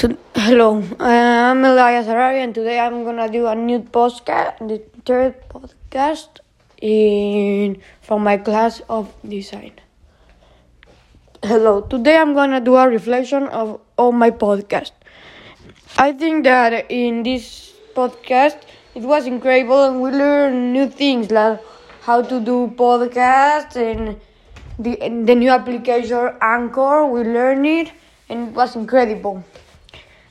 To, hello, I'm Elias Harari, and today I'm gonna do a new podcast, the third podcast in from my class of design. Hello, today I'm gonna do a reflection of all my podcast. I think that in this podcast it was incredible, and we learned new things like how to do podcasts and the the new application Anchor. We learned it, and it was incredible.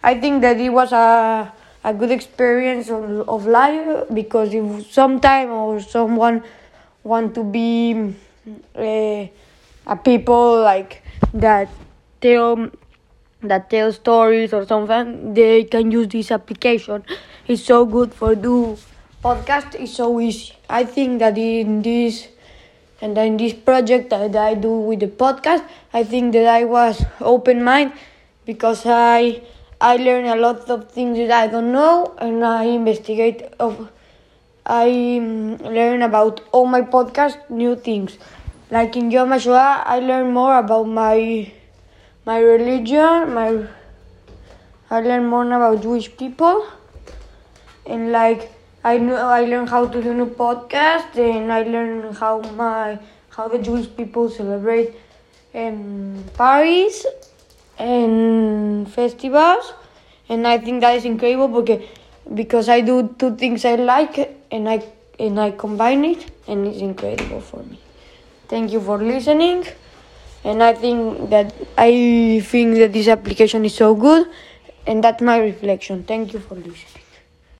I think that it was a a good experience of, of life because if sometime or someone want to be uh, a people like that tell that tell stories or something, they can use this application. It's so good for do podcast. It's so easy. I think that in this and in this project that I do with the podcast, I think that I was open mind because I I learn a lot of things that I don't know, and I investigate of. I mm, learn about all my podcast new things. Like in Yom HaShoah, I learn more about my my religion. My I learn more about Jewish people, and like I know I learn how to do new podcast, and I learn how my how the Jewish people celebrate um, Paris and festivals and I think that is incredible because because I do two things I like and I and I combine it and it's incredible for me. Thank you for listening and I think that I think that this application is so good and that's my reflection. Thank you for listening.